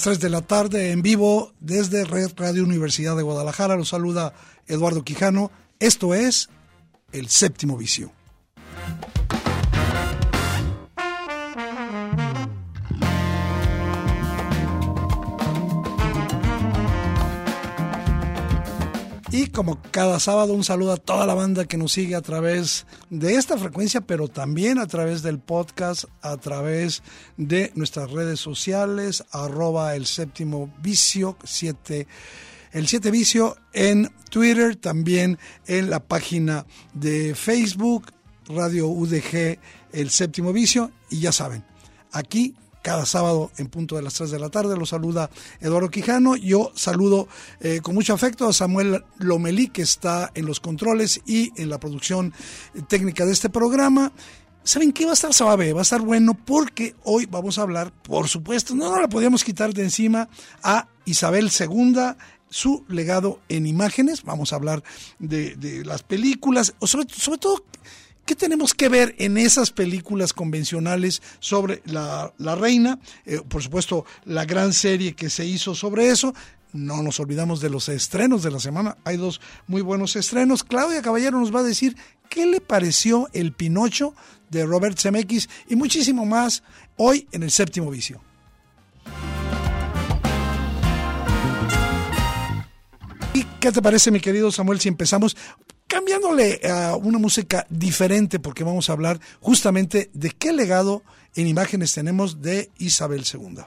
Las 3 de la tarde en vivo desde Red Radio Universidad de Guadalajara. Los saluda Eduardo Quijano. Esto es El Séptimo Vicio. Y como cada sábado, un saludo a toda la banda que nos sigue a través de esta frecuencia, pero también a través del podcast, a través de nuestras redes sociales, arroba el séptimo vicio, el siete vicio en Twitter, también en la página de Facebook, Radio UDG, el séptimo vicio, y ya saben, aquí cada sábado en punto de las 3 de la tarde. Lo saluda Eduardo Quijano. Yo saludo eh, con mucho afecto a Samuel Lomelí, que está en los controles y en la producción técnica de este programa. ¿Saben qué va a estar suave? Va a estar bueno porque hoy vamos a hablar, por supuesto, no, no la podíamos quitar de encima a Isabel II, su legado en imágenes. Vamos a hablar de, las películas, sobre, sobre todo ¿Qué tenemos que ver en esas películas convencionales sobre la, la reina? Eh, por supuesto, la gran serie que se hizo sobre eso. No nos olvidamos de los estrenos de la semana. Hay dos muy buenos estrenos. Claudia Caballero nos va a decir qué le pareció el Pinocho de Robert Zemeckis y muchísimo más hoy en el séptimo vicio. ¿Y qué te parece, mi querido Samuel, si empezamos cambiándole a una música diferente porque vamos a hablar justamente de qué legado en imágenes tenemos de Isabel II.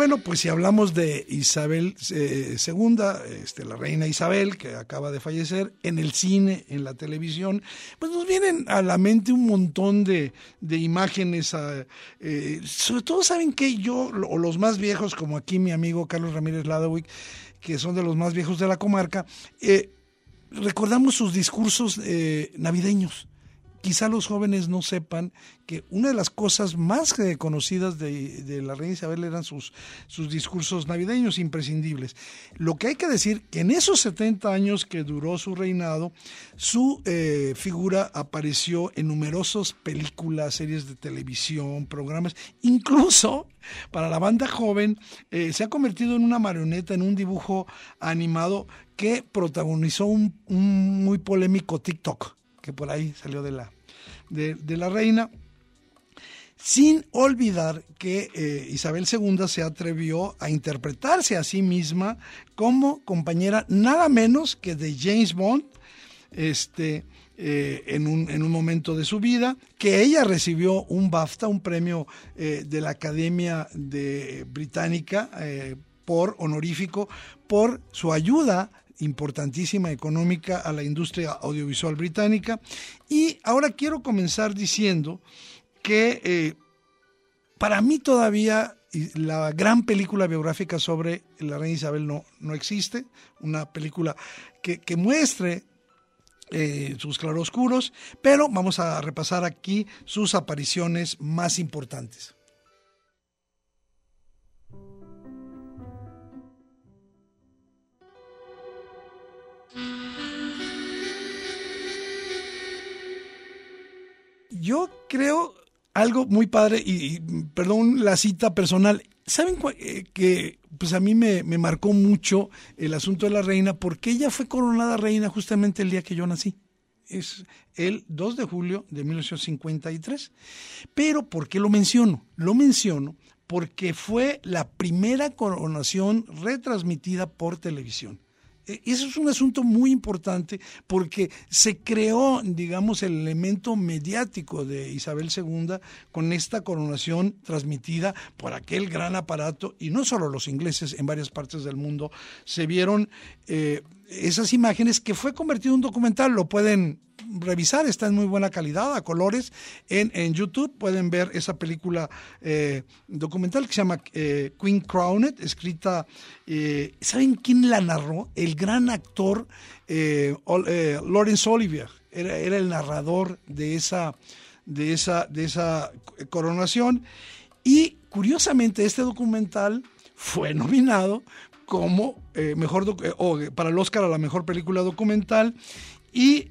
Bueno, pues si hablamos de Isabel eh, II, este, la reina Isabel, que acaba de fallecer, en el cine, en la televisión, pues nos vienen a la mente un montón de, imágenes. eh, sobre todo, ¿saben que Yo, o los más viejos, como aquí mi amigo Carlos Ramírez Ladowick, que son de los más viejos de la comarca, eh, recordamos sus discursos eh, navideños quizá los jóvenes no sepan que una de las cosas más conocidas de, la reina Isabel eran sus, sus discursos navideños imprescindibles. Lo que hay que decir que en esos 70 años que duró su reinado, su eh, figura apareció en numerosas películas, series de televisión, programas, incluso para la banda joven eh, se ha convertido en una marioneta, en un dibujo animado que protagonizó un muy polémico TikTok que por ahí salió de la, de, la reina. Sin olvidar que eh, Isabel II se atrevió a interpretarse a sí misma como compañera nada menos que de James Bond, este, eh, en, un, en, un, momento de su vida, que ella recibió un BAFTA, un premio eh, de la Academia de Británica por honorífico por su ayuda importantísima económica a la industria audiovisual británica. Y ahora quiero comenzar diciendo que eh, para mí todavía la gran película biográfica sobre la reina Isabel no, no existe, una película que, que muestre eh, sus claroscuros, pero vamos a repasar aquí sus apariciones más importantes. Yo creo algo muy padre, y, perdón la cita personal, ¿saben eh, que pues a mí me, marcó mucho el asunto de la reina? Porque ella fue coronada reina justamente el día que yo nací. es el 2 de julio de 1953. Pero ¿por qué lo menciono? Lo menciono porque fue la primera coronación retransmitida por televisión. E, eso es un asunto muy importante porque se creó, digamos, el elemento mediático de Isabel II con esta coronación transmitida por aquel gran aparato. Y no solo los ingleses en varias partes del mundo se vieron eh, esas imágenes que fue convertido en un documental, lo pueden revisar, está en muy buena calidad, a colores, en, en YouTube pueden ver esa película eh, documental que se llama eh, Queen Crowned, escrita, eh, ¿saben quién la narró? El gran actor Lawrence Olivier, era, era, el narrador de esa, de, esa, de esa coronación y curiosamente este documental fue nominado como mejor o para el Oscar a la mejor película documental y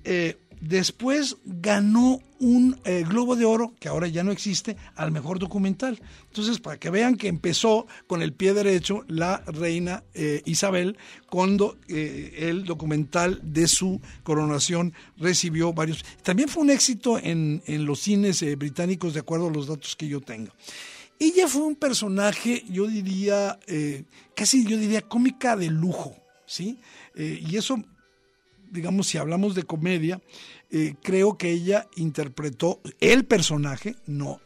Después ganó un eh, Globo de Oro, que ahora ya no existe, al mejor documental. Entonces, para que vean que empezó con el pie derecho la reina eh, Isabel cuando eh, el documental de su coronación recibió varios. También fue un éxito en, en los cines británicos, de acuerdo a los datos que yo tengo. Ella fue un personaje, yo diría, casi yo diría cómica de lujo, ¿sí? y eso digamos, si hablamos de comedia, eh, creo que ella interpretó el personaje, no,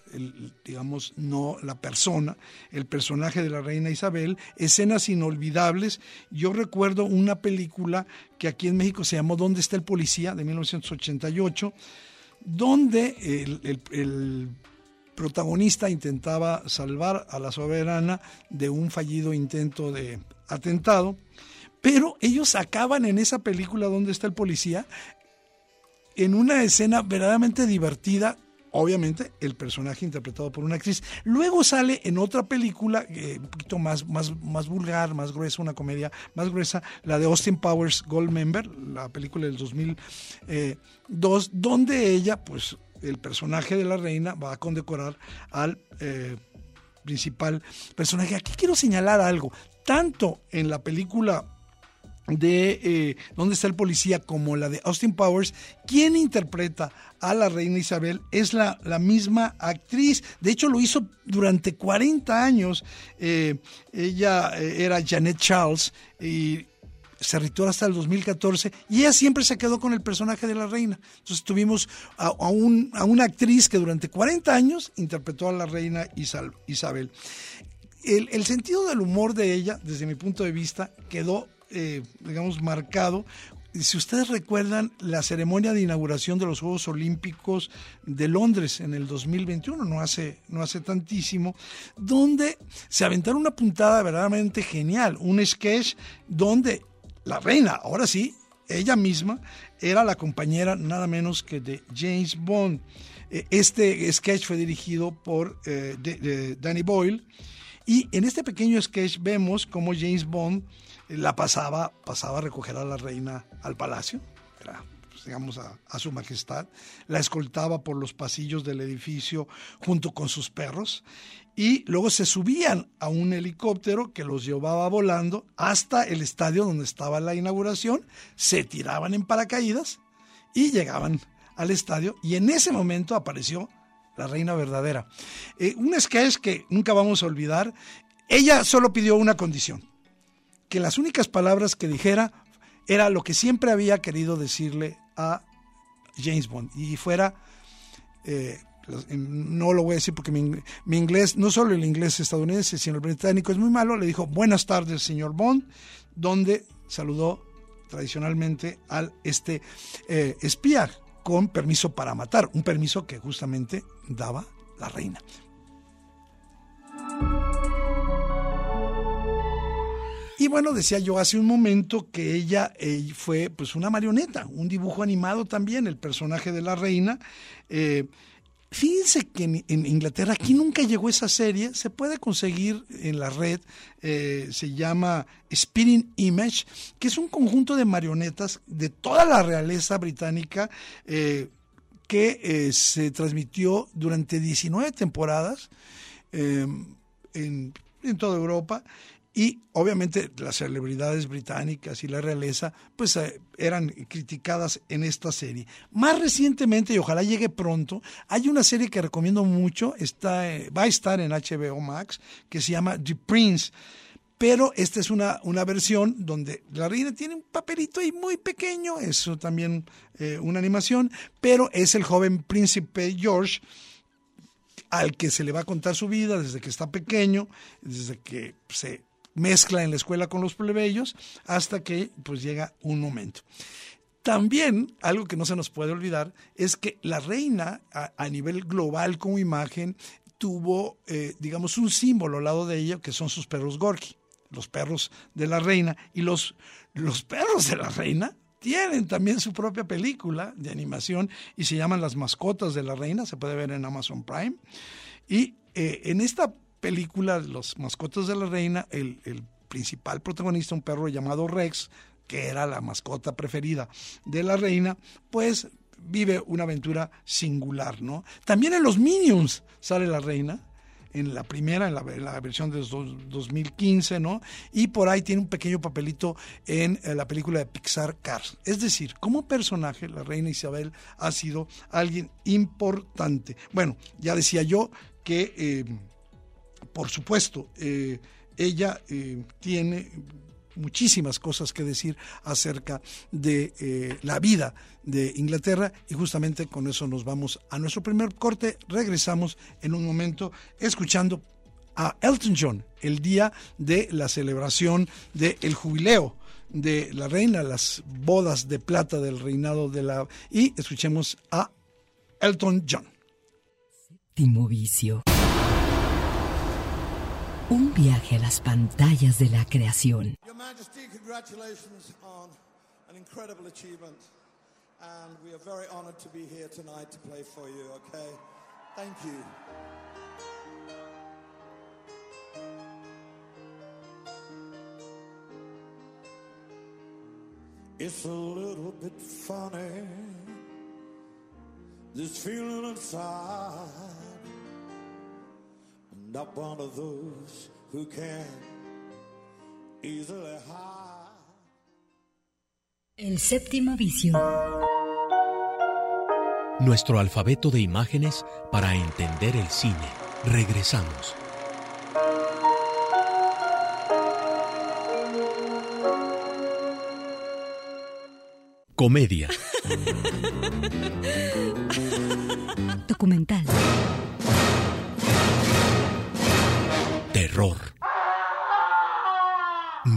digamos, no la persona, el personaje de la reina Isabel, escenas inolvidables. Yo recuerdo una película que aquí en México se llamó ¿Dónde está el policía? de 1988, donde el protagonista intentaba salvar a la soberana de un fallido intento de atentado pero ellos acaban en esa película donde está el policía, en una escena verdaderamente divertida, obviamente el personaje interpretado por una actriz. Luego sale en otra película, eh, un poquito más, más, más vulgar, más gruesa, una comedia más gruesa, la de Austin Powers Gold Member, la película del 2002, eh, donde ella, pues el personaje de la reina va a condecorar al eh, principal personaje. Aquí quiero señalar algo, tanto en la película de eh, ¿Dónde está el policía? como la de Austin Powers, quien interpreta a la reina Isabel es la, la misma actriz. De hecho, lo hizo durante 40 años. Eh, ella era Janet Charles y se retiró hasta el 2014 y ella siempre se quedó con el personaje de la reina. Entonces tuvimos a, un, a una actriz que durante 40 años interpretó a la reina Isabel. El, el, sentido del humor de ella, desde mi punto de vista, quedó eh, digamos, marcado. Si ustedes recuerdan la ceremonia de inauguración de los Juegos Olímpicos de Londres en el 2021, no hace, no hace tantísimo, donde se aventaron una puntada verdaderamente genial, un sketch donde la reina, ahora sí, ella misma, era la compañera nada menos que de James Bond. Eh, este sketch fue dirigido por eh, Danny Boyle. Y en este pequeño sketch vemos cómo James Bond la pasaba, pasaba a recoger a la reina al palacio, pues, digamos a, su majestad, la escoltaba por los pasillos del edificio junto con sus perros y luego se subían a un helicóptero que los llevaba volando hasta el estadio donde estaba la inauguración, se tiraban en paracaídas y llegaban al estadio y en ese momento apareció la reina verdadera. Eh, un sketch que nunca vamos a olvidar, ella solo pidió una condición, que las únicas palabras que dijera era lo que siempre había querido decirle a James Bond y fuera, eh, no lo voy a decir porque mi, inglés, no solo el inglés estadounidense, sino el británico es muy malo, le dijo buenas tardes señor Bond, donde saludó tradicionalmente al este eh, espía con permiso para matar, un permiso que justamente daba la reina. Y bueno, decía yo hace un momento que ella eh, fue pues una marioneta, un dibujo animado también, el personaje de la reina. Eh, fíjense que en, Inglaterra aquí nunca llegó esa serie, se puede conseguir en la red, eh, se llama Spinning Image, que es un conjunto de marionetas de toda la realeza británica que se transmitió durante 19 temporadas en, en toda Europa y obviamente las celebridades británicas y la realeza pues eh, eran criticadas en esta serie. Más recientemente, y ojalá llegue pronto, hay una serie que recomiendo mucho, está, eh, va a estar en HBO Max, que se llama The Prince pero esta es una, una versión donde la reina tiene un papelito ahí muy pequeño, es también eh, una animación, pero es el joven príncipe George al que se le va a contar su vida desde que está pequeño, desde que se mezcla en la escuela con los plebeyos, hasta que pues llega un momento. También algo que no se nos puede olvidar es que la reina a, nivel global como imagen tuvo, eh, digamos, un símbolo al lado de ella que son sus perros Gorky, los perros de la reina. Y los, los perros de la reina tienen también su propia película de animación y se llaman Las mascotas de la reina, se puede ver en Amazon Prime. Y eh, en esta película, Los mascotas de la reina, el, el principal protagonista, un perro llamado Rex, que era la mascota preferida de la reina, pues vive una aventura singular, ¿no? También en los Minions sale la reina en la primera, en la, versión de 2015, ¿no? Y por ahí tiene un pequeño papelito en, eh, la película de Pixar Cars. Es decir, como personaje, la reina Isabel ha sido alguien importante. Bueno, ya decía yo que, eh, por supuesto, eh, ella tiene muchísimas cosas que decir acerca de eh, la vida de Inglaterra y justamente con eso nos vamos a nuestro primer corte. Regresamos en un momento escuchando a Elton John el día de la celebración del jubileo de la reina, las bodas de plata del reinado de la... y escuchemos a Elton John. Vicio. Un viaje a las pantallas de la creación. Your Majesty, congratulations on an incredible achievement. And we are very honored to be here tonight to play for you, okay? Thank you. It's a little bit funny, this feeling inside. Not one of those who can easily hide. El séptimo vicio. Nuestro alfabeto de imágenes para entender el cine. Regresamos. Comedia. Documental.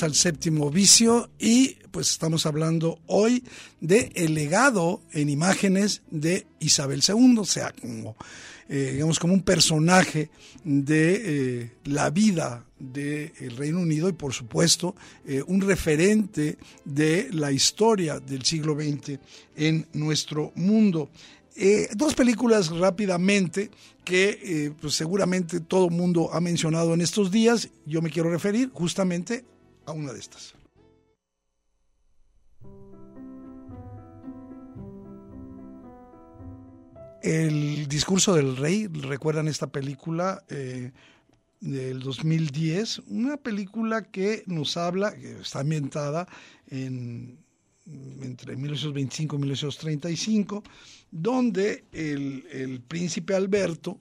Al séptimo vicio y pues estamos hablando hoy de el legado en imágenes de Isabel II, o sea, como, eh, digamos, como un personaje de eh, la vida del Reino Unido y por supuesto eh, un referente de la historia del siglo XX en nuestro mundo. dos películas rápidamente que pues seguramente todo mundo ha mencionado en estos días. Yo me quiero referir justamente a una de estas. El discurso del rey, recuerdan esta película eh, del 2010, una película que nos habla, que está ambientada en, entre 1925 y 1935, donde el, el príncipe Alberto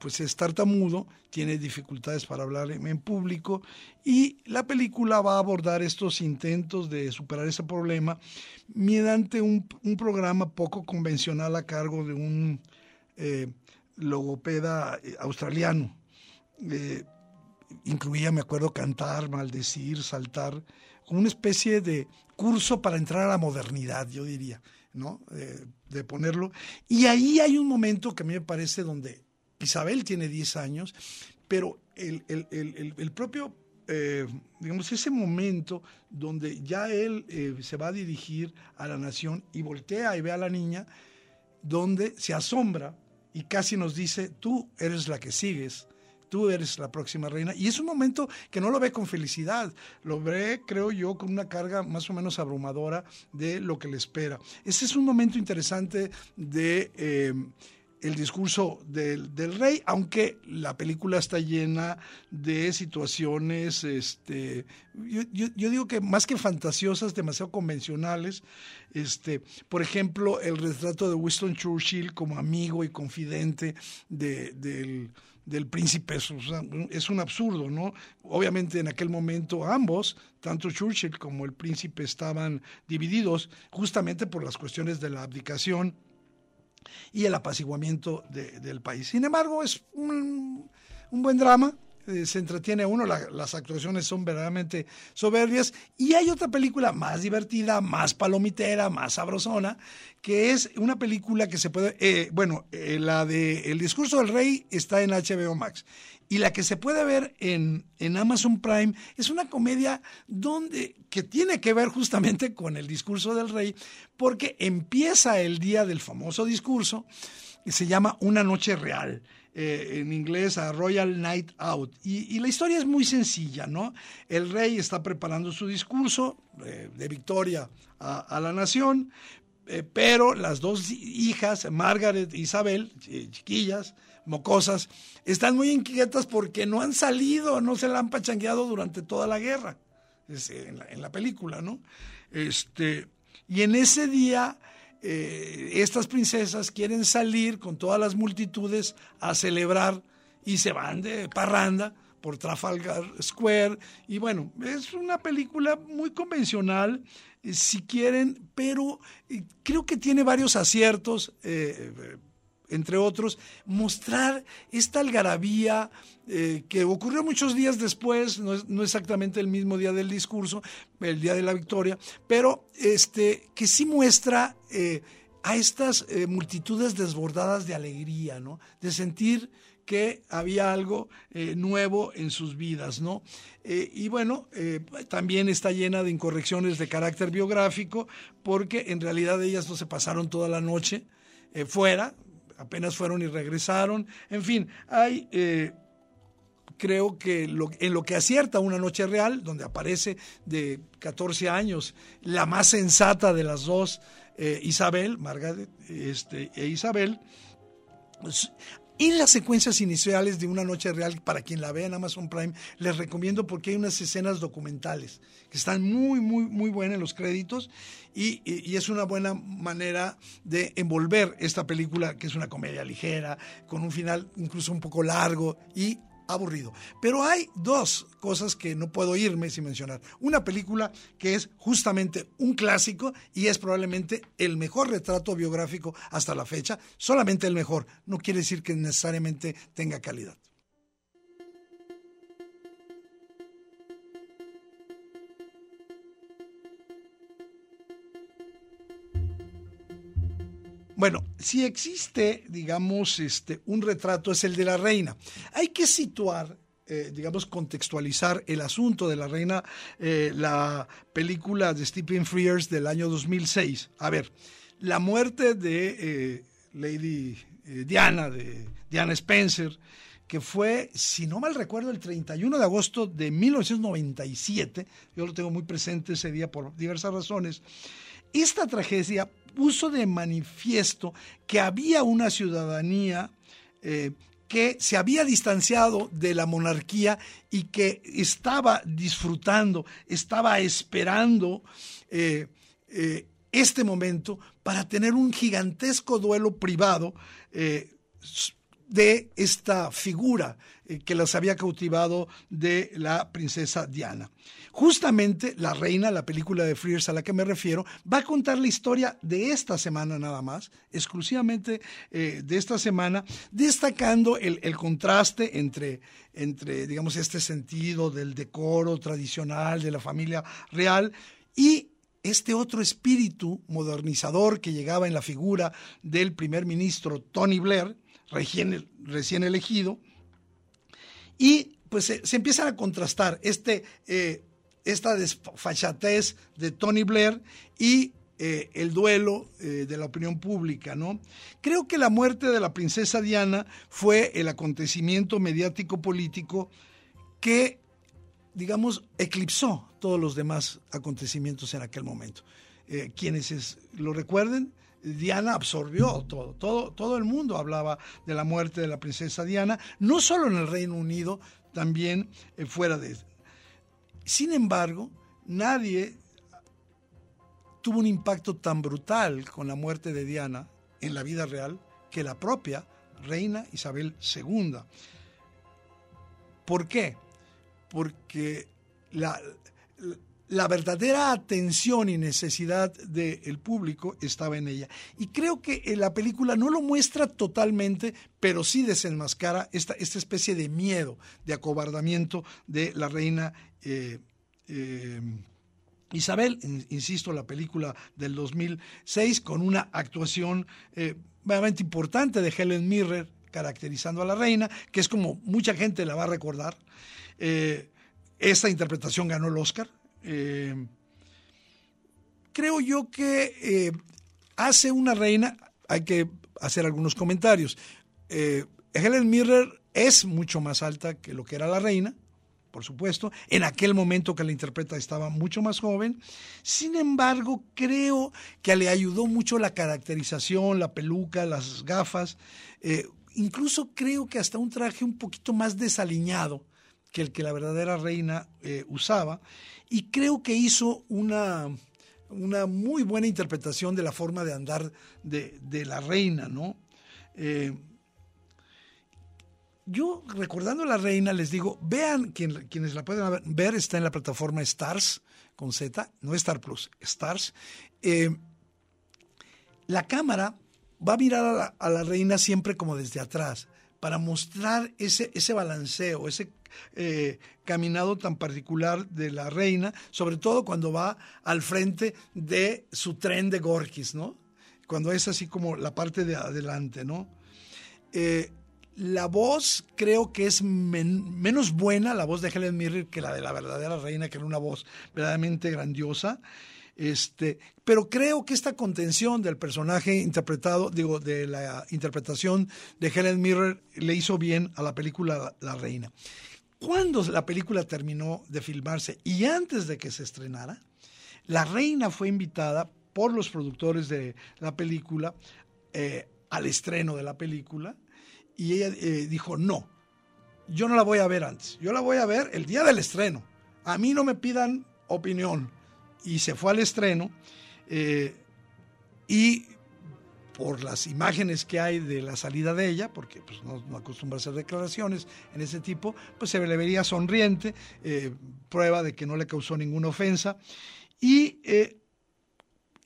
pues es tartamudo, tiene dificultades para hablar en, público y la película va a abordar estos intentos de superar ese problema mediante un, programa poco convencional a cargo de un eh, logopeda eh, australiano. Eh, incluía, me acuerdo, cantar, maldecir, saltar, como una especie de curso para entrar a la modernidad, yo diría, ¿no? de ponerlo. Y ahí hay un momento que a mí me parece donde Isabel tiene 10 años, pero el, el, el, el propio, eh, digamos, ese momento donde ya él eh, se va a dirigir a la nación y voltea y ve a la niña, donde se asombra y casi nos dice, tú eres la que sigues, tú eres la próxima reina. Y es un momento que no lo ve con felicidad, lo ve, creo yo, con una carga más o menos abrumadora de lo que le espera. Ese es un momento interesante de... Eh, el discurso del, del, rey, aunque la película está llena de situaciones, este, yo, yo, digo que más que fantasiosas, demasiado convencionales. Este, por ejemplo, el retrato de Winston Churchill como amigo y confidente de, del, del príncipe es, es, un absurdo, ¿no? Obviamente en aquel momento ambos, tanto Churchill como el príncipe, estaban divididos justamente por las cuestiones de la abdicación y el apaciguamiento de, del país. Sin embargo, es un, un buen drama, eh, se entretiene uno, las actuaciones son verdaderamente soberbias. Y hay otra película más divertida, más palomitera, más sabrosona, que es una película que se puede, eh, bueno, eh, la de El discurso del rey está en HBO Max. Y la que se puede ver en, en Amazon Prime es una comedia donde, que tiene que ver justamente con el discurso del rey, porque empieza el día del famoso discurso, y se llama Una Noche Real. Eh, en inglés a Royal Night Out. Y, la historia es muy sencilla, ¿no? El rey está preparando su discurso eh, de victoria a, la nación, eh, pero las dos hijas, Margaret e Isabel, chiquillas, mocosas, están muy inquietas porque no han salido, no se la han pachangueado durante toda la guerra, en, la, en la película, ¿no? Este, y en ese día eh, estas princesas quieren salir con todas las multitudes a celebrar y se van de parranda por Trafalgar Square. Y bueno, es una película muy convencional, eh, si quieren, pero eh, creo que tiene varios aciertos entre otros, mostrar esta algarabía eh, que ocurrió muchos días después, no, exactamente el mismo día del discurso, el día de la victoria, pero este, que sí muestra eh, a estas eh, multitudes desbordadas de alegría, ¿no? de sentir que había algo nuevo en sus vidas, ¿no? y bueno, también está llena de incorrecciones de carácter biográfico, porque en realidad ellas no se pasaron toda la noche fuera, apenas fueron y regresaron. En fin, hay, eh, creo que en lo que acierta una noche real, donde aparece de 14 años la más sensata de las dos, eh, Isabel, Margaret este, e Isabel, pues, en las secuencias iniciales de Una Noche Real, para quien la vea en Amazon Prime, les recomiendo porque hay unas escenas documentales que están muy, muy, muy buenas en los créditos y, y, es una buena manera de envolver esta película, que es una comedia ligera, con un final incluso un poco largo y aburrido. Pero hay dos cosas que no puedo irme sin mencionar. Una película que es justamente un clásico y es probablemente el mejor retrato biográfico hasta la fecha, solamente el mejor, no quiere decir que necesariamente tenga calidad. Bueno, si existe, digamos, este, un retrato es el de la reina. Hay que situar eh, digamos, contextualizar el asunto de la reina, eh, la película de Stephen Frears del año 2006. A ver, la muerte de eh, Lady Diana, de Diana Spencer, que fue, si no mal recuerdo, el 31 de agosto de 1997, yo lo tengo muy presente ese día por diversas razones, esta tragedia puso de manifiesto que había una ciudadanía eh, que se había distanciado de la monarquía y que estaba disfrutando, estaba esperando eh, eh, este momento para tener un gigantesco duelo privado de esta figura que las había cautivado de la princesa Diana. Justamente La Reina, la película de Frears a la que me refiero, va a contar la historia de esta semana nada más, exclusivamente eh, de esta semana, destacando el, contraste entre, entre, digamos, este sentido del decoro tradicional de la familia real y este otro espíritu modernizador que llegaba en la figura del primer ministro Tony Blair, recién, recién elegido, y pues se, empiezan a contrastar este, eh, esta desfachatez de Tony Blair y eh, el duelo eh, de la opinión pública, ¿no? Creo que la muerte de la princesa Diana fue el acontecimiento mediático político que, digamos, eclipsó todos los demás acontecimientos en aquel momento. Eh, quienes lo recuerden, Diana absorbió todo, todo, todo el mundo hablaba de la muerte de la princesa Diana, no solo en el Reino Unido, también fuera de... Sin embargo, nadie tuvo un impacto tan brutal con la muerte de Diana en la vida real que la propia reina Isabel II. ¿Por qué? Porque la verdadera atención y necesidad del público estaba en ella. Y creo que la película no lo muestra totalmente, pero sí desenmascara esta, esta especie de miedo, de acobardamiento de la reina eh, eh, Isabel, insisto, la película del 2006, con una actuación eh, importante de Helen Mirren caracterizando a la reina, que es como mucha gente la va a recordar. Eh, esta interpretación ganó el Oscar. Eh, creo yo que eh, hace una reina, hay que hacer algunos comentarios. Helen Mirren es mucho más alta que lo que era la reina, por supuesto. En aquel momento que la interpreta estaba mucho más joven. Sin embargo, creo que le ayudó mucho la caracterización, la peluca, las gafas. Eh, incluso creo que hasta un traje un poquito más desaliñado que el que la verdadera reina eh, usaba. Y creo que hizo una, una muy buena interpretación de la forma de andar de, la reina, ¿no? Eh, yo recordando a la reina les digo, vean quienes la pueden ver, está en la plataforma Stars con Z, no Star Plus, Stars. Eh, la cámara va a mirar a la, reina siempre como desde atrás para mostrar ese, ese balanceo, ese eh, caminado tan particular de la reina, sobre todo cuando va al frente de su tren de Gorkis, ¿no? Cuando es así como la parte de adelante, ¿no? Eh, la voz creo que es menos buena, la voz de Helen Mirren, que la de la verdadera reina, que era una voz verdaderamente grandiosa. Este, pero creo que esta contención del personaje interpretado, digo, de la interpretación de Helen Mirren le hizo bien a la película La Reina. Cuando la película terminó de filmarse y antes de que se estrenara, la reina fue invitada por los productores de la película eh, al estreno de la película y ella eh, dijo, no, yo no la voy a ver antes, yo la voy a ver el día del estreno. A mí no me pidan opinión. Y se fue al estreno eh, y por las imágenes que hay de la salida de ella, porque pues, no, acostumbra hacer declaraciones en ese tipo, pues se le vería sonriente, eh, prueba de que no le causó ninguna ofensa. Y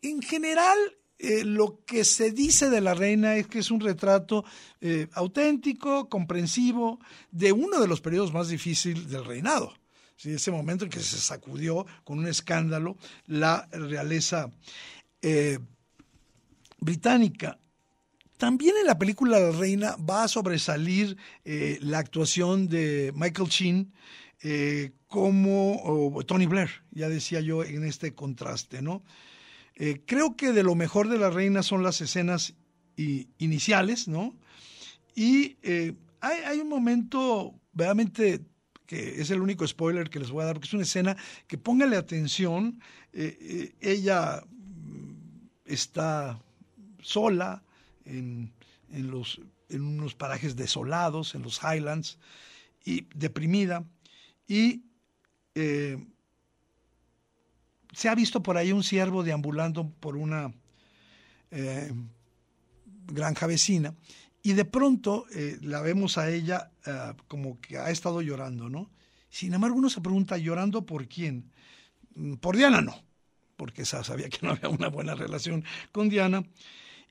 en general eh, lo que se dice de la reina es que es un retrato eh, auténtico, comprensivo, de uno de los periodos más difíciles del reinado. ¿sí? Ese momento en que se sacudió con un escándalo la realeza eh, británica. También en la película La Reina va a sobresalir la actuación de Michael Sheen como Tony Blair, ya decía yo en este contraste, ¿no? Eh, creo que de lo mejor de la reina son las escenas iniciales, ¿no? Y eh, hay, un momento verdaderamente que es el único spoiler que les voy a dar, porque es una escena que póngale atención, eh, ella está sola en, los, en unos parajes desolados, en los Highlands, y deprimida, y se ha visto por ahí un ciervo deambulando por una eh, granja vecina y de pronto eh, la vemos a ella eh, como que ha estado llorando, ¿no? Sin embargo, uno se pregunta, ¿llorando por quién? Mm, por Diana no, porque sabía que no había una buena relación con Diana.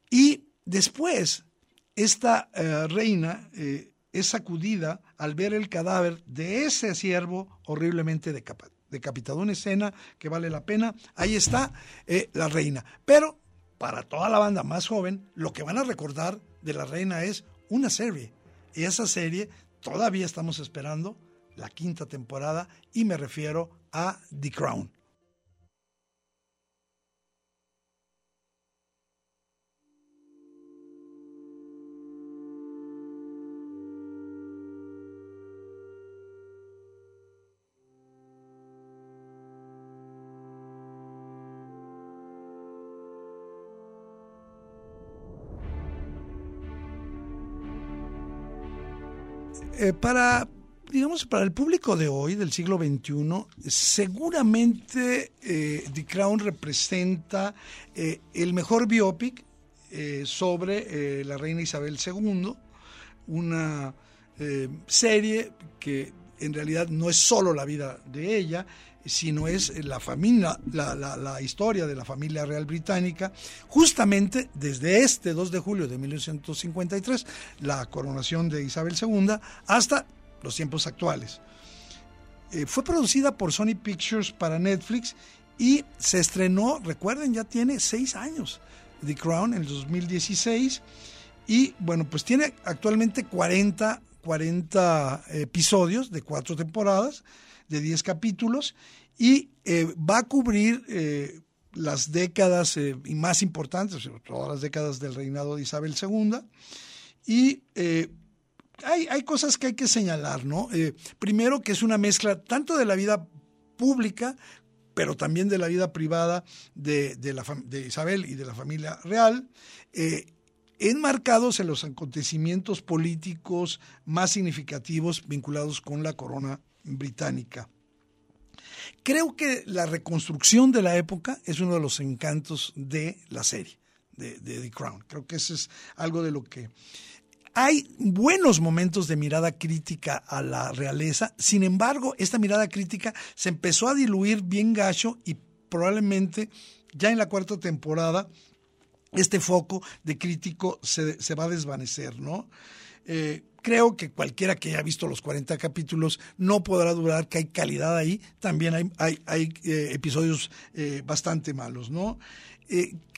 Y después, esta reina es sacudida al ver el cadáver de ese ciervo horriblemente decapitado, una escena que vale la pena. Ahí está eh, la reina. Pero para toda la banda más joven, lo que van a recordar de la reina es una serie. Y esa serie todavía estamos esperando la quinta temporada y me refiero a The Crown. Eh, para, digamos, para el público de hoy, del siglo XXI, seguramente eh, The Crown representa eh, el mejor biopic sobre la reina Isabel II, una serie que en realidad no es solo la vida de ella, sino es la familia, la, la, historia de la familia real británica, justamente desde este 2 de julio de 1953, la coronación de Isabel II, hasta los tiempos actuales. Eh, fue producida por Sony Pictures para Netflix y se estrenó, recuerden, ya tiene seis años, The Crown en el 2016, y bueno, pues tiene actualmente 40, 40 episodios de cuatro temporadas, de 10 capítulos y eh, va a cubrir eh, las décadas eh, más importantes, todas las décadas del reinado de Isabel II. Y hay, hay, cosas que hay que señalar, ¿no? primero que es una mezcla tanto de la vida pública, pero también de la vida privada de, de, Isabel y de la familia real enmarcados en los acontecimientos políticos más significativos vinculados con la corona británica. Creo que la reconstrucción de la época es uno de los encantos de la serie, de, The Crown. Creo que eso es algo de lo que... Hay buenos momentos de mirada crítica a la realeza, sin embargo, esta mirada crítica se empezó a diluir bien gacho y probablemente ya en la cuarta temporada este foco de crítico se, se va a desvanecer, ¿no? Eh, creo que cualquiera que haya visto los 40 capítulos no podrá durar que hay calidad ahí. También hay, hay, eh, episodios eh, bastante malos, ¿no?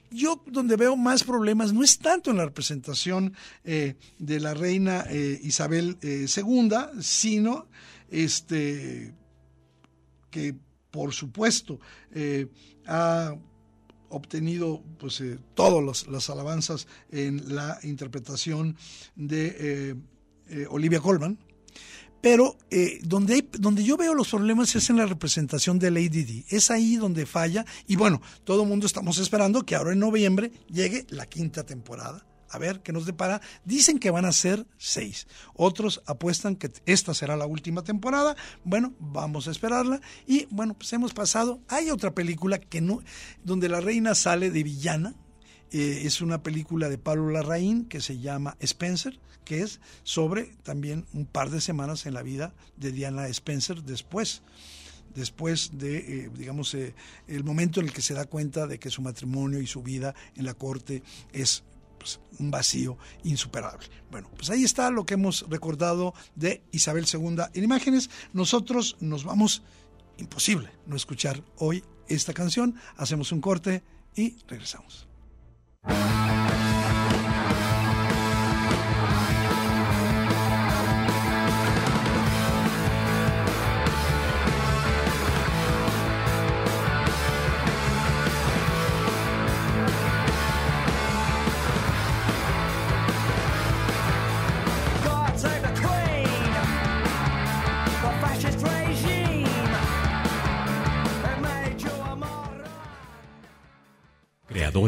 yo donde veo más problemas no es tanto en la representación de la reina Isabel II, sino este que por supuesto ha obtenido pues eh, todas las alabanzas en la interpretación de eh, eh, Olivia Colman. Pero donde, donde yo veo los problemas es en la representación de Lady Di. Es ahí donde falla. Y bueno, todo el mundo estamos esperando que ahora en noviembre llegue la quinta temporada a ver qué nos depara. Dicen que van a ser seis. Otros apuestan que esta será la última temporada. Bueno, vamos a esperarla. Y bueno, pues hemos pasado. Hay otra película que no, donde la reina sale de villana. Eh, es una película de Pablo Larraín que se llama Spencer, que es sobre también un par de semanas en la vida de Diana Spencer después después de, eh, digamos, eh, el momento en el que se da cuenta de que su matrimonio y su vida en la corte es pues, un vacío insuperable. Bueno, pues ahí está lo que hemos recordado de Isabel II en imágenes. Nosotros nos vamos, imposible no escuchar hoy esta canción, hacemos un corte y regresamos. Thank you.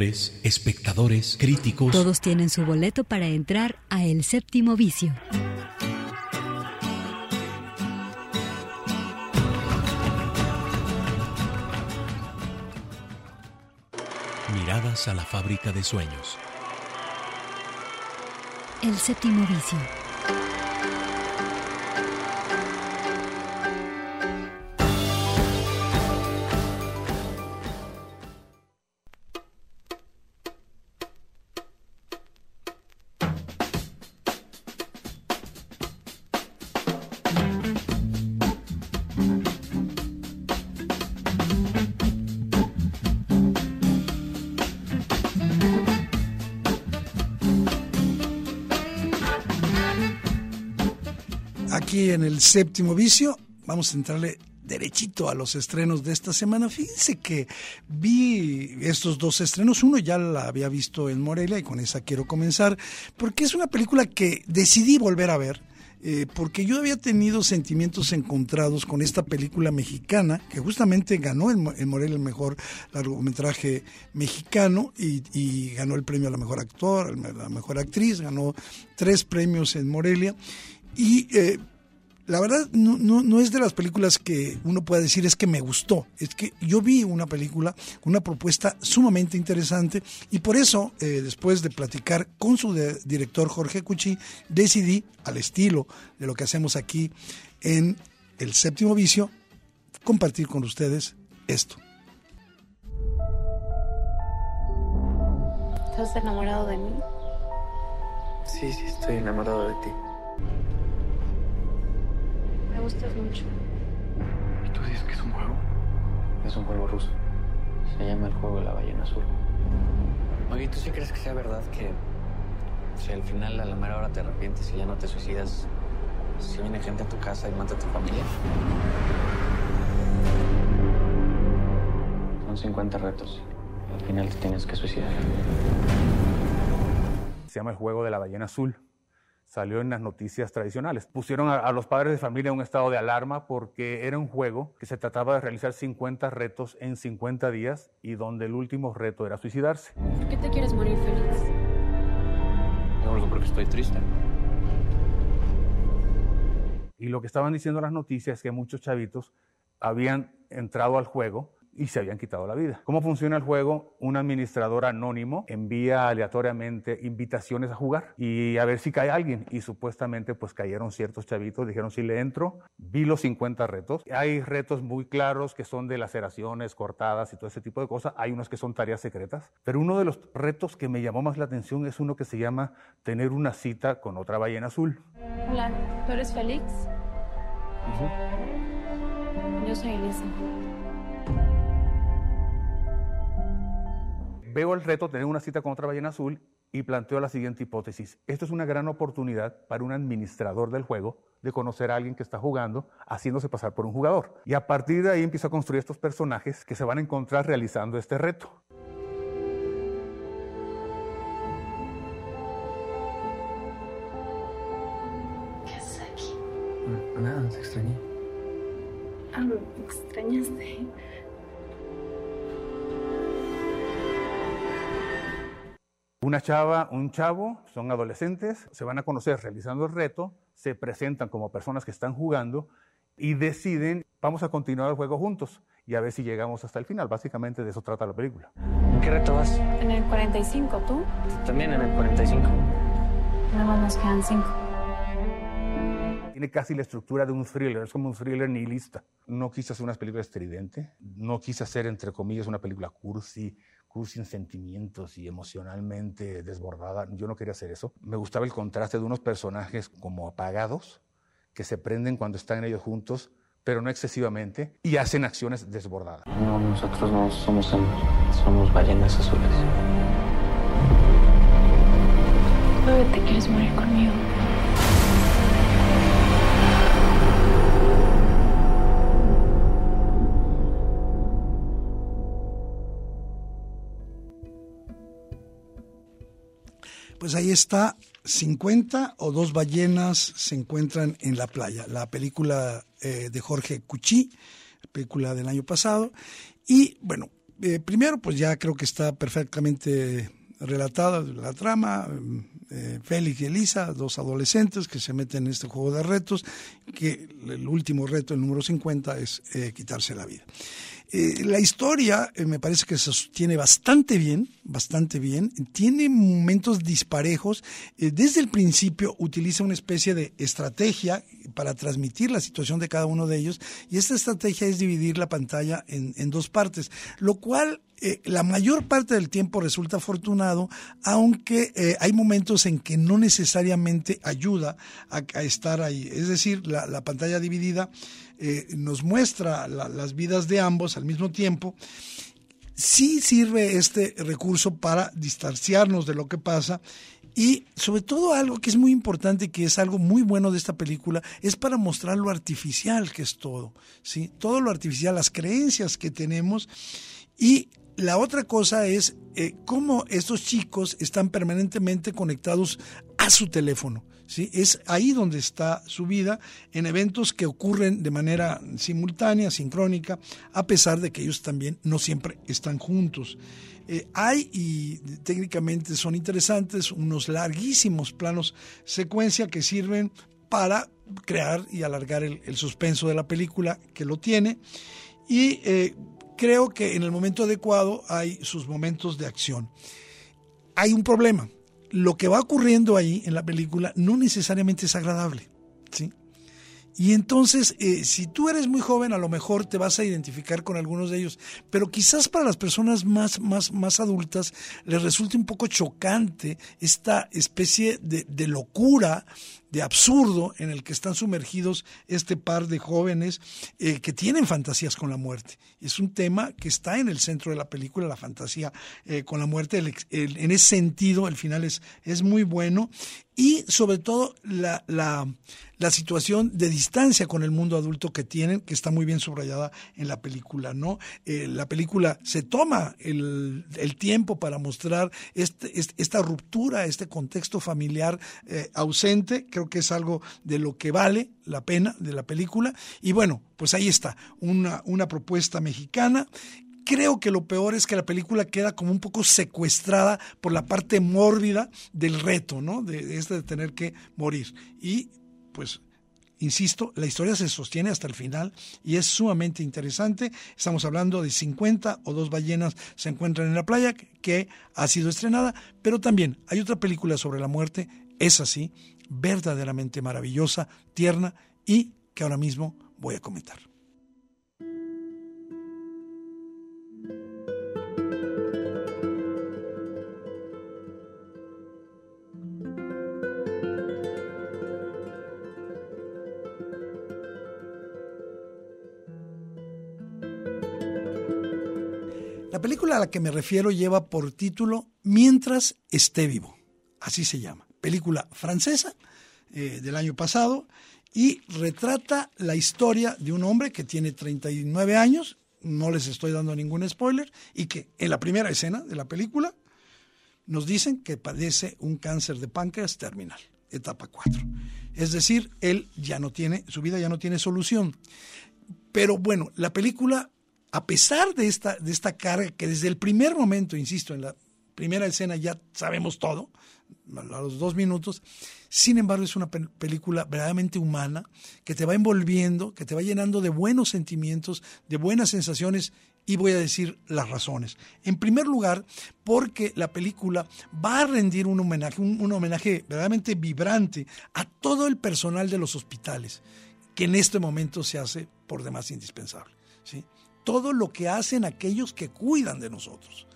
Espectadores, críticos. Todos tienen su boleto para entrar a El Séptimo Vicio. Miradas a la fábrica de sueños. El Séptimo Vicio. En el séptimo vicio. Vamos a entrarle derechito a los estrenos de esta semana. Fíjense que vi estos dos estrenos. Uno ya la había visto en Morelia y con esa quiero comenzar, porque es una película que decidí volver a ver. Eh, porque yo había tenido sentimientos encontrados con esta película mexicana, que justamente ganó en, Morelia el mejor largometraje mexicano y, ganó el premio a la mejor actor, a la mejor actriz, ganó tres premios en Morelia. Y eh, la verdad no, no, es de las películas que uno pueda decir es que me gustó, es que yo vi una película con una propuesta sumamente interesante y por eso, eh, después de platicar con su director Jorge Cuchi, decidí, al estilo de lo que hacemos aquí en El Séptimo Vicio, compartir con ustedes esto. ¿Estás enamorado de mí? Sí, sí, estoy enamorado de ti. Me gustas mucho. ¿Y tú dices que es un juego? Es un juego ruso. Se llama el juego de la ballena azul. Oye, ¿tú sí crees que sea verdad que si al final a la mera hora te arrepientes y ya no te suicidas, si viene gente a tu casa y mata a tu familia? Son 50 retos. Al final te tienes que suicidar. Se llama el juego de la ballena azul salió en las noticias tradicionales. Pusieron a, los padres de familia en un estado de alarma porque era un juego que se trataba de realizar 50 retos en 50 días y donde el último reto era suicidarse. ¿Por qué te quieres morir, Félix? Yo porque estoy triste. Y lo que estaban diciendo las noticias es que muchos chavitos habían entrado al juego y se habían quitado la vida. ¿Cómo funciona el juego? Un administrador anónimo envía aleatoriamente invitaciones a jugar y a ver si cae alguien. Y supuestamente pues cayeron ciertos chavitos, dijeron si le entro, vi los 50 retos. Hay retos muy claros que son de laceraciones, cortadas y todo ese tipo de cosas. Hay unos que son tareas secretas. Pero uno de los retos que me llamó más la atención es uno que se llama tener una cita con otra ballena azul. Hola, ¿tú eres Félix? Yo soy Elisa. Veo el reto de tener una cita con otra ballena azul y planteo la siguiente hipótesis. Esto es una gran oportunidad para un administrador del juego de conocer a alguien que está jugando haciéndose pasar por un jugador. Y a partir de ahí empiezo a construir estos personajes que se van a encontrar realizando este reto. ¿Qué haces aquí? nada, te extrañé. Ah, me extrañaste. Una chava, un chavo, son adolescentes, se van a conocer realizando el reto, se presentan como personas que están jugando y deciden, vamos a continuar el juego juntos y a ver si llegamos hasta el final. Básicamente de eso trata la película. ¿En qué reto vas? En el 45, ¿tú? También en el 45. Nada más nos quedan 5. Tiene casi la estructura de un thriller, es como un thriller nihilista. No quise hacer una película estridente, no quise hacer, entre comillas, una película cursi, sin sentimientos y emocionalmente desbordada. Yo no quería hacer eso. Me gustaba el contraste de unos personajes como apagados, que se prenden cuando están ellos juntos, pero no excesivamente, y hacen acciones desbordadas. No, nosotros no somos hembras, somos ballenas azules. ¿te quieres morir conmigo? Pues ahí está, 50 o dos ballenas se encuentran en la playa. La película eh, de Jorge Cuchí, película del año pasado. Y bueno, eh, primero pues ya creo que está perfectamente relatada la trama. Eh, Félix y Elisa, dos adolescentes que se meten en este juego de retos, que el último reto, el número 50, es quitarse la vida. Eh, la historia eh, me parece que se sostiene bastante bien, bastante bien. Tiene momentos disparejos. Eh, desde el principio utiliza una especie de estrategia para transmitir la situación de cada uno de ellos. Y esta estrategia es dividir la pantalla en, dos partes, lo cual la mayor parte del tiempo resulta afortunado, aunque hay momentos en que no necesariamente ayuda a, estar ahí. Es decir, la pantalla dividida eh, nos muestra las vidas de ambos al mismo tiempo, sí sirve este recurso para distanciarnos de lo que pasa Y sobre todo algo que es muy importante, que es algo muy bueno de esta película, es para mostrar lo artificial que es todo, ¿sí? Todo lo artificial, las creencias que tenemos y la otra cosa es eh, cómo estos chicos están permanentemente conectados a su teléfono. ¿Sí? Es ahí donde está su vida, en eventos que ocurren de manera simultánea, sincrónica, a pesar de que ellos también no siempre están juntos. Eh, hay, y técnicamente son interesantes, unos larguísimos planos secuencia que sirven para crear y alargar el, suspenso de la película que lo tiene. Y eh, creo que en el momento adecuado hay sus momentos de acción. Hay un problema. Lo que va ocurriendo ahí en la película no necesariamente es agradable. ¿sí? Y entonces, eh, si tú eres muy joven, a lo mejor te vas a identificar con algunos de ellos, pero quizás para las personas más, más, más adultas les resulte un poco chocante esta especie de, de locura de absurdo en el que están sumergidos este par de jóvenes eh, que tienen fantasías con la muerte. Es un tema que está en el centro de la película, la fantasía eh, con la muerte. en ese sentido, el final es, es muy bueno y sobre todo la, la, la, situación de distancia con el mundo adulto que tienen, que está muy bien subrayada en la película, ¿no? Eh, la película se toma el, el tiempo para mostrar este, esta ruptura, este contexto familiar ausente, creo que es algo de lo que vale la pena de la película. Y bueno, pues ahí está, una, una propuesta mexicana creo que lo peor es que la película queda como un poco secuestrada por la parte mórbida del reto, ¿no? De, este de tener que morir. Y pues, insisto, la historia se sostiene hasta el final y es sumamente interesante. Estamos hablando de 50 o dos ballenas se encuentran en la playa, que ha sido estrenada, pero también hay otra película sobre la muerte, es así, verdaderamente maravillosa, tierna y que ahora mismo voy a comentar. Que me refiero lleva por título Mientras esté vivo, así se llama película francesa eh, del año pasado y retrata la historia de un hombre que tiene 39 años, no les estoy dando ningún spoiler, y que en la primera escena de la película nos dicen que padece un cáncer de páncreas terminal, etapa 4. Es decir, él ya no tiene, su vida ya no tiene solución. Pero bueno, la película, a pesar de esta, de esta carga que desde el primer momento, insisto, en la primera escena ya sabemos todo, a los dos minutos. Sin embargo, es una película verdaderamente humana que te va envolviendo, que te va llenando de buenos sentimientos, de buenas sensaciones y voy a decir las razones. En primer lugar, porque la película va a rendir un homenaje, un, homenaje verdaderamente vibrante a todo el personal de los hospitales, que en este momento se hace por demás indispensable. ¿sí? Todo lo que hacen aquellos que cuidan de nosotros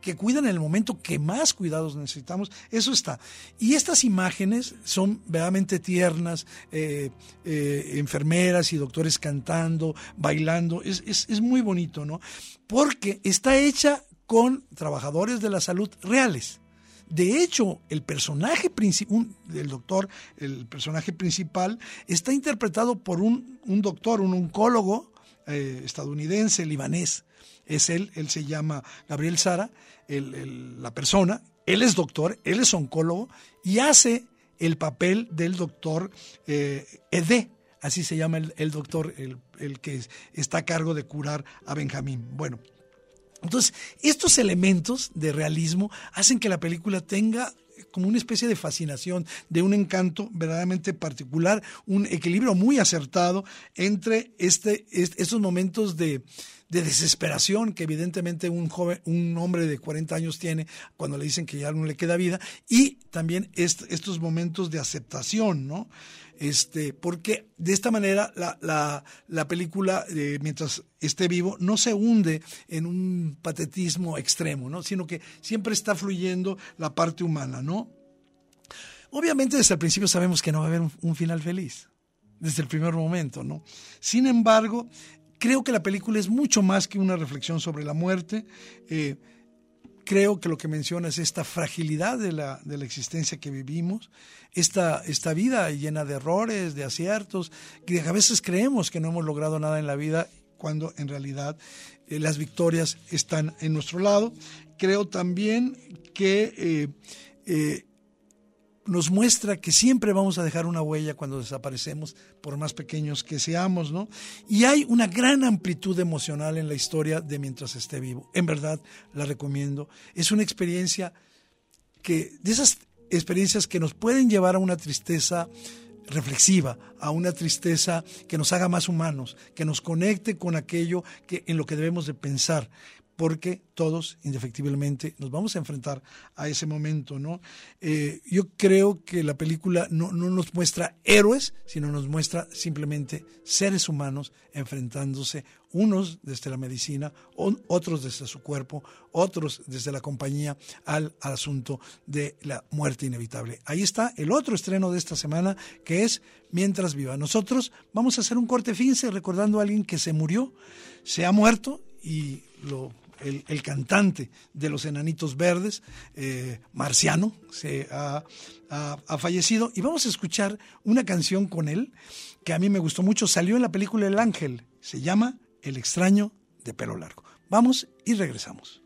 que cuidan en el momento que más cuidados necesitamos, eso está. Y estas imágenes son verdaderamente tiernas, eh, eh, enfermeras y doctores cantando, bailando, es, es, muy bonito, ¿no? Porque está hecha con trabajadores de la salud reales. De hecho, el personaje principal, el doctor, el personaje principal, está interpretado por un, un doctor, un oncólogo eh, estadounidense, libanés. Es él, él se llama Gabriel Sara, la persona, él es doctor, él es oncólogo y hace el papel del doctor eh, así se llama el, doctor, el, el, que está a cargo de curar a Benjamín. Bueno, entonces estos elementos de realismo hacen que la película tenga como una especie de fascinación, de un encanto verdaderamente particular, un equilibrio muy acertado entre este, estos momentos de, de desesperación que evidentemente un joven, un hombre de 40 años tiene cuando le dicen que ya no le queda vida y también estos momentos de aceptación, ¿no? Este, porque de esta manera la, la, la película, eh, mientras esté vivo, no se hunde en un patetismo extremo, ¿no? Sino que siempre está fluyendo la parte humana, ¿no? Obviamente desde el principio sabemos que no va a haber un final feliz desde el primer momento, ¿no? Sin embargo, creo que la película es mucho más que una reflexión sobre la muerte. Eh, creo que lo que menciona es esta fragilidad de la, de la existencia que vivimos, esta, esta vida llena de errores, de aciertos, que a veces creemos que no hemos logrado nada en la vida cuando en realidad eh, las victorias están en nuestro lado. Creo también que eh, eh, nos muestra que siempre vamos a dejar una huella cuando desaparecemos, por más pequeños que seamos, ¿no? Y hay una gran amplitud emocional en la historia de Mientras esté vivo. En verdad, la recomiendo. Es una experiencia que, de esas experiencias que nos pueden llevar a una tristeza reflexiva, a una tristeza que nos haga más humanos, que nos conecte con aquello que, en lo que debemos de pensar porque todos, indefectiblemente, nos vamos a enfrentar a ese momento, ¿no? Eh, yo creo que la película no, no, nos muestra héroes, sino nos muestra simplemente seres humanos enfrentándose, unos desde la medicina, otros desde su cuerpo, otros desde la compañía, al, al asunto de la muerte inevitable. Ahí está el otro estreno de esta semana, que es Mientras viva. Nosotros vamos a hacer un corte fince recordando a alguien que se murió, se ha muerto y lo el, cantante de los Enanitos Verdes, eh, Marciano, se ha, fallecido. Y vamos a escuchar una canción con él que a mí me gustó mucho. Salió en la película El Ángel. Se llama El extraño de pelo largo. Vamos y regresamos.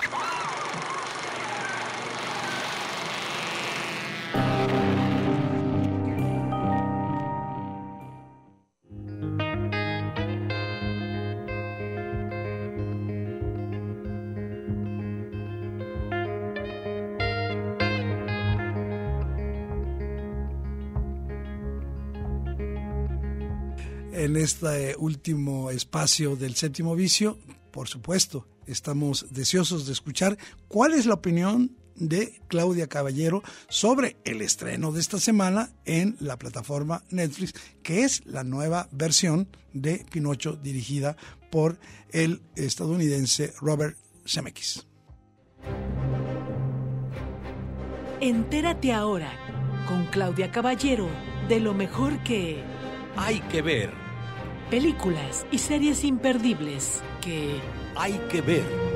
Este último espacio del séptimo vicio, por supuesto, estamos deseosos de escuchar cuál es la opinión de Claudia Caballero sobre el estreno de esta semana en la plataforma Netflix, que es la nueva versión de Pinocho dirigida por el estadounidense Robert Zemeckis. Entérate ahora con Claudia Caballero de lo mejor que hay que ver películas y series imperdibles que hay que ver.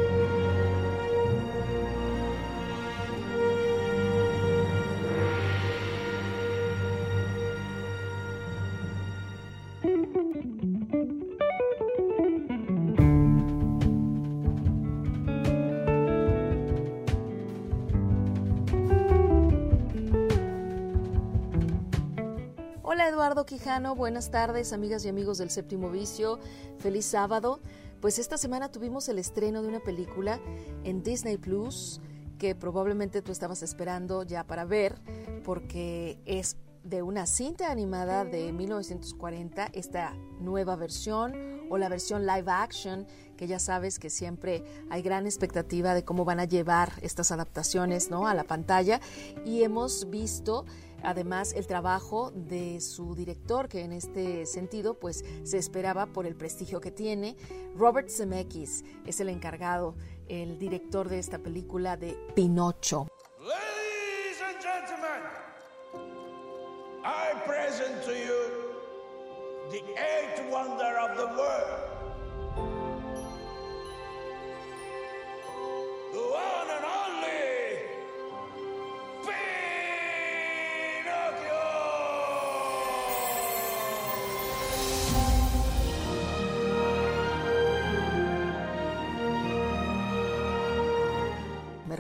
Buenas tardes amigas y amigos del Séptimo Vicio, feliz sábado. Pues esta semana tuvimos el estreno de una película en Disney Plus que probablemente tú estabas esperando ya para ver porque es de una cinta animada de 1940, esta nueva versión o la versión live action, que ya sabes que siempre hay gran expectativa de cómo van a llevar estas adaptaciones ¿no? a la pantalla y hemos visto además el trabajo de su director, que en este sentido pues se esperaba por el prestigio que tiene. Robert Zemeckis es el encargado, el director de esta película de Pinocho. Ladies and gentlemen, I present to you the eighth wonder of the world.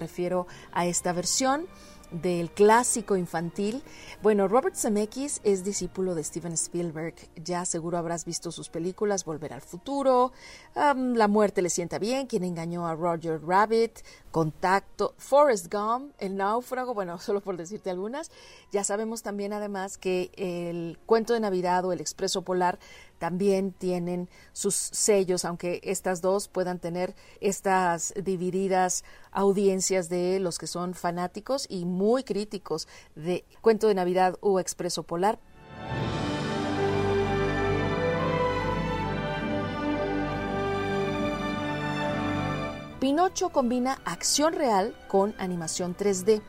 Refiero a esta versión del clásico infantil. Bueno, Robert Zemeckis es discípulo de Steven Spielberg. Ya seguro habrás visto sus películas Volver al futuro, La muerte le sienta bien, quien engañó a Roger Rabbit, Contacto, Forrest Gump, El náufrago, bueno, solo por decirte algunas. Ya sabemos también además que el cuento de Navidad o el Expreso Polar también tienen sus sellos, aunque estas dos puedan tener estas divididas audiencias de los que son fanáticos y muy críticos de Cuento de Navidad o Expreso Polar. Pinocho combina acción real con animación 3D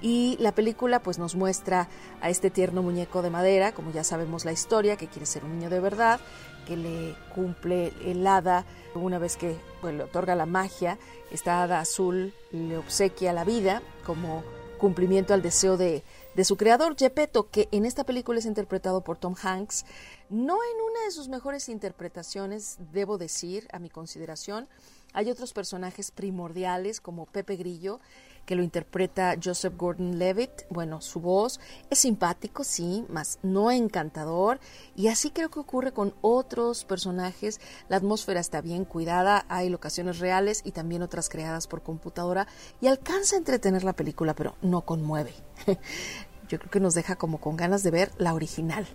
y la película pues nos muestra a este tierno muñeco de madera, como ya sabemos la historia, que quiere ser un niño de verdad, que le cumple el hada una vez que pues, le otorga la magia, esta hada azul le obsequia la vida como cumplimiento al deseo de, de su creador, Gepetto, que en esta película es interpretado por Tom Hanks, no en una de sus mejores interpretaciones, debo decir, a mi consideración, hay otros personajes primordiales como Pepe Grillo, que lo interpreta Joseph Gordon-Levitt. Bueno, su voz es simpático, sí, más no encantador. Y así creo que ocurre con otros personajes. La atmósfera está bien cuidada, hay locaciones reales y también otras creadas por computadora y alcanza a entretener la película, pero no conmueve. Yo creo que nos deja como con ganas de ver la original.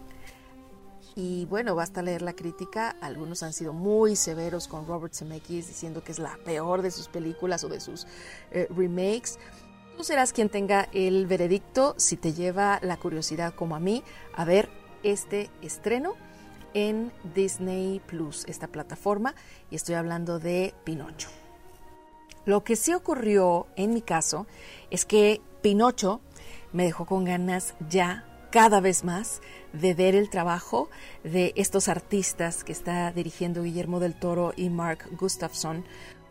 Y bueno, basta leer la crítica. Algunos han sido muy severos con Robert Zemeckis diciendo que es la peor de sus películas o de sus eh, remakes. Tú serás quien tenga el veredicto si te lleva la curiosidad como a mí a ver este estreno en Disney Plus, esta plataforma, y estoy hablando de Pinocho. Lo que sí ocurrió en mi caso es que Pinocho me dejó con ganas ya cada vez más de ver el trabajo de estos artistas que está dirigiendo Guillermo del Toro y Mark Gustafson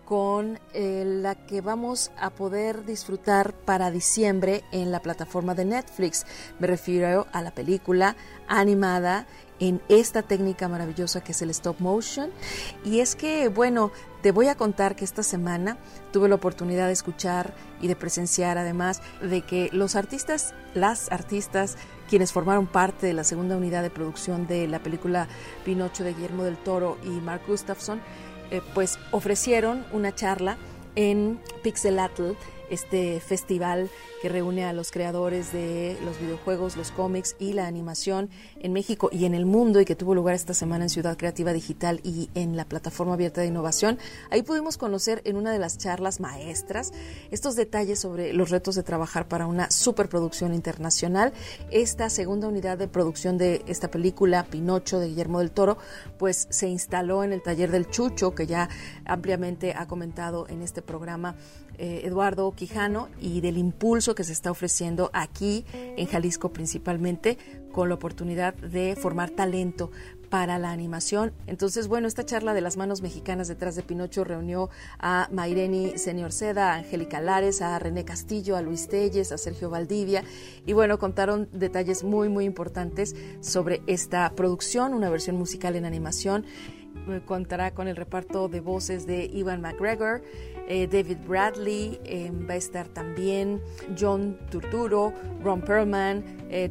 con eh, la que vamos a poder disfrutar para diciembre en la plataforma de Netflix. Me refiero a la película animada en esta técnica maravillosa que es el stop motion. Y es que, bueno, te voy a contar que esta semana tuve la oportunidad de escuchar y de presenciar además de que los artistas, las artistas quienes formaron parte de la segunda unidad de producción de la película Pinocho de Guillermo del Toro y Mark Gustafson, eh, pues ofrecieron una charla en Pixelatl este festival que reúne a los creadores de los videojuegos, los cómics y la animación en México y en el mundo y que tuvo lugar esta semana en Ciudad Creativa Digital y en la plataforma abierta de innovación. Ahí pudimos conocer en una de las charlas maestras estos detalles sobre los retos de trabajar para una superproducción internacional. Esta segunda unidad de producción de esta película, Pinocho de Guillermo del Toro, pues se instaló en el taller del Chucho, que ya ampliamente ha comentado en este programa eh, Eduardo Quijano y del impulso que se está ofreciendo aquí en Jalisco principalmente con la oportunidad de formar talento para la animación. Entonces, bueno, esta charla de las manos mexicanas detrás de Pinocho reunió a Maireni Señor Seda, a Angélica Lares, a René Castillo, a Luis Telles, a Sergio Valdivia y bueno, contaron detalles muy, muy importantes sobre esta producción, una versión musical en animación. Eh, contará con el reparto de voces de Ivan McGregor, eh, David Bradley, eh, va a estar también John Turturro, Ron Perlman,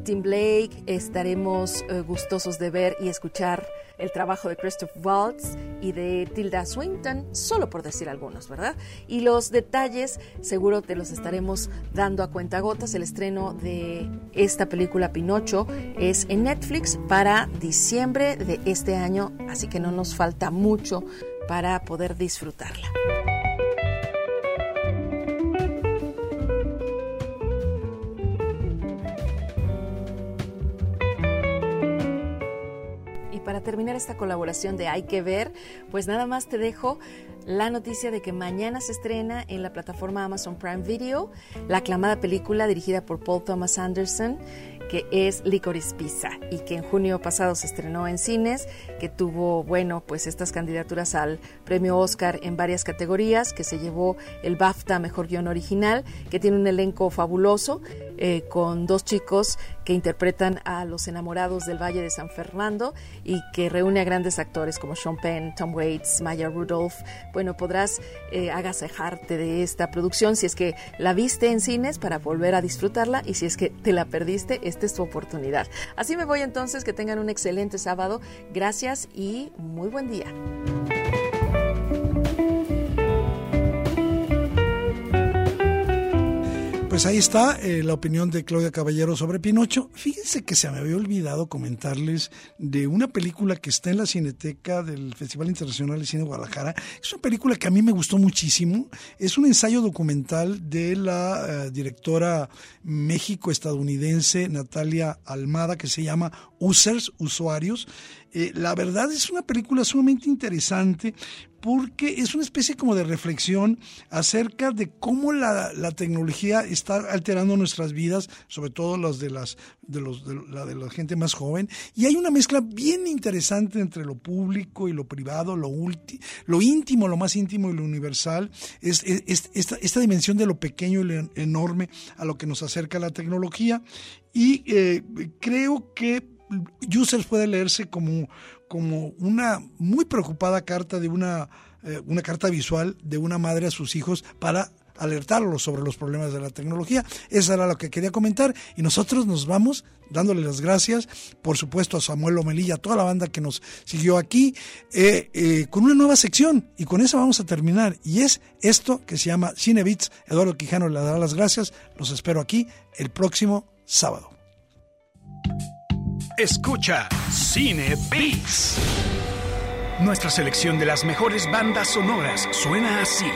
Tim Blake. Estaremos gustosos de ver y escuchar el trabajo de Christoph Waltz y de Tilda Swinton, solo por decir algunos, ¿verdad? Y los detalles seguro te los estaremos dando a cuentagotas. El estreno de esta película Pinocho es en Netflix para diciembre de este año, así que no nos falta mucho para poder disfrutarla. Para terminar esta colaboración de Hay que ver, pues nada más te dejo la noticia de que mañana se estrena en la plataforma Amazon Prime Video la aclamada película dirigida por Paul Thomas Anderson que es Licorice Pizza y que en junio pasado se estrenó en cines, que tuvo, bueno, pues estas candidaturas al premio Oscar en varias categorías, que se llevó el BAFTA Mejor Guión Original, que tiene un elenco fabuloso, eh, con dos chicos que interpretan a los enamorados del Valle de San Fernando y que reúne a grandes actores como Sean Penn, Tom Waits, Maya Rudolph. Bueno, podrás eh, agasajarte de esta producción si es que la viste en cines para volver a disfrutarla y si es que te la perdiste, esta es tu oportunidad. Así me voy entonces, que tengan un excelente sábado. Gracias y muy buen día. Pues ahí está eh, la opinión de Claudia Caballero sobre Pinocho. Fíjense que se me había olvidado comentarles de una película que está en la Cineteca del Festival Internacional de Cine Guadalajara. Es una película que a mí me gustó muchísimo. Es un ensayo documental de la eh, directora México-estadounidense Natalia Almada que se llama Users, Usuarios. Eh, la verdad es una película sumamente interesante porque es una especie como de reflexión acerca de cómo la, tecnología está alterando nuestras vidas, sobre todo las de las de los de la de la gente más joven, y hay una mezcla bien interesante entre lo público y lo privado, lo lo íntimo, lo más íntimo y lo universal, es, esta, esta, dimensión de lo pequeño y lo enorme a lo que nos acerca la tecnología, y eh, creo que Users puede leerse como, como una muy preocupada carta de una, eh, una carta visual de una madre a sus hijos para alertarlos sobre los problemas de la tecnología. Eso era lo que quería comentar y nosotros nos vamos dándole las gracias, por supuesto a Samuel Lomelilla, a toda la banda que nos siguió aquí, eh, eh, con una nueva sección y con eso vamos a terminar y es esto que se llama Cinebits. Eduardo Quijano le dará las gracias, los espero aquí el próximo sábado. Escucha Cine Beats. Nuestra selección de las mejores bandas sonoras suena así.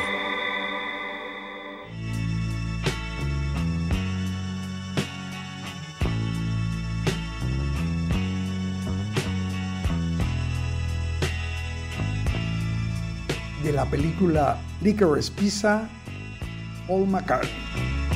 De la película Licorice Pizza, Paul McCartney.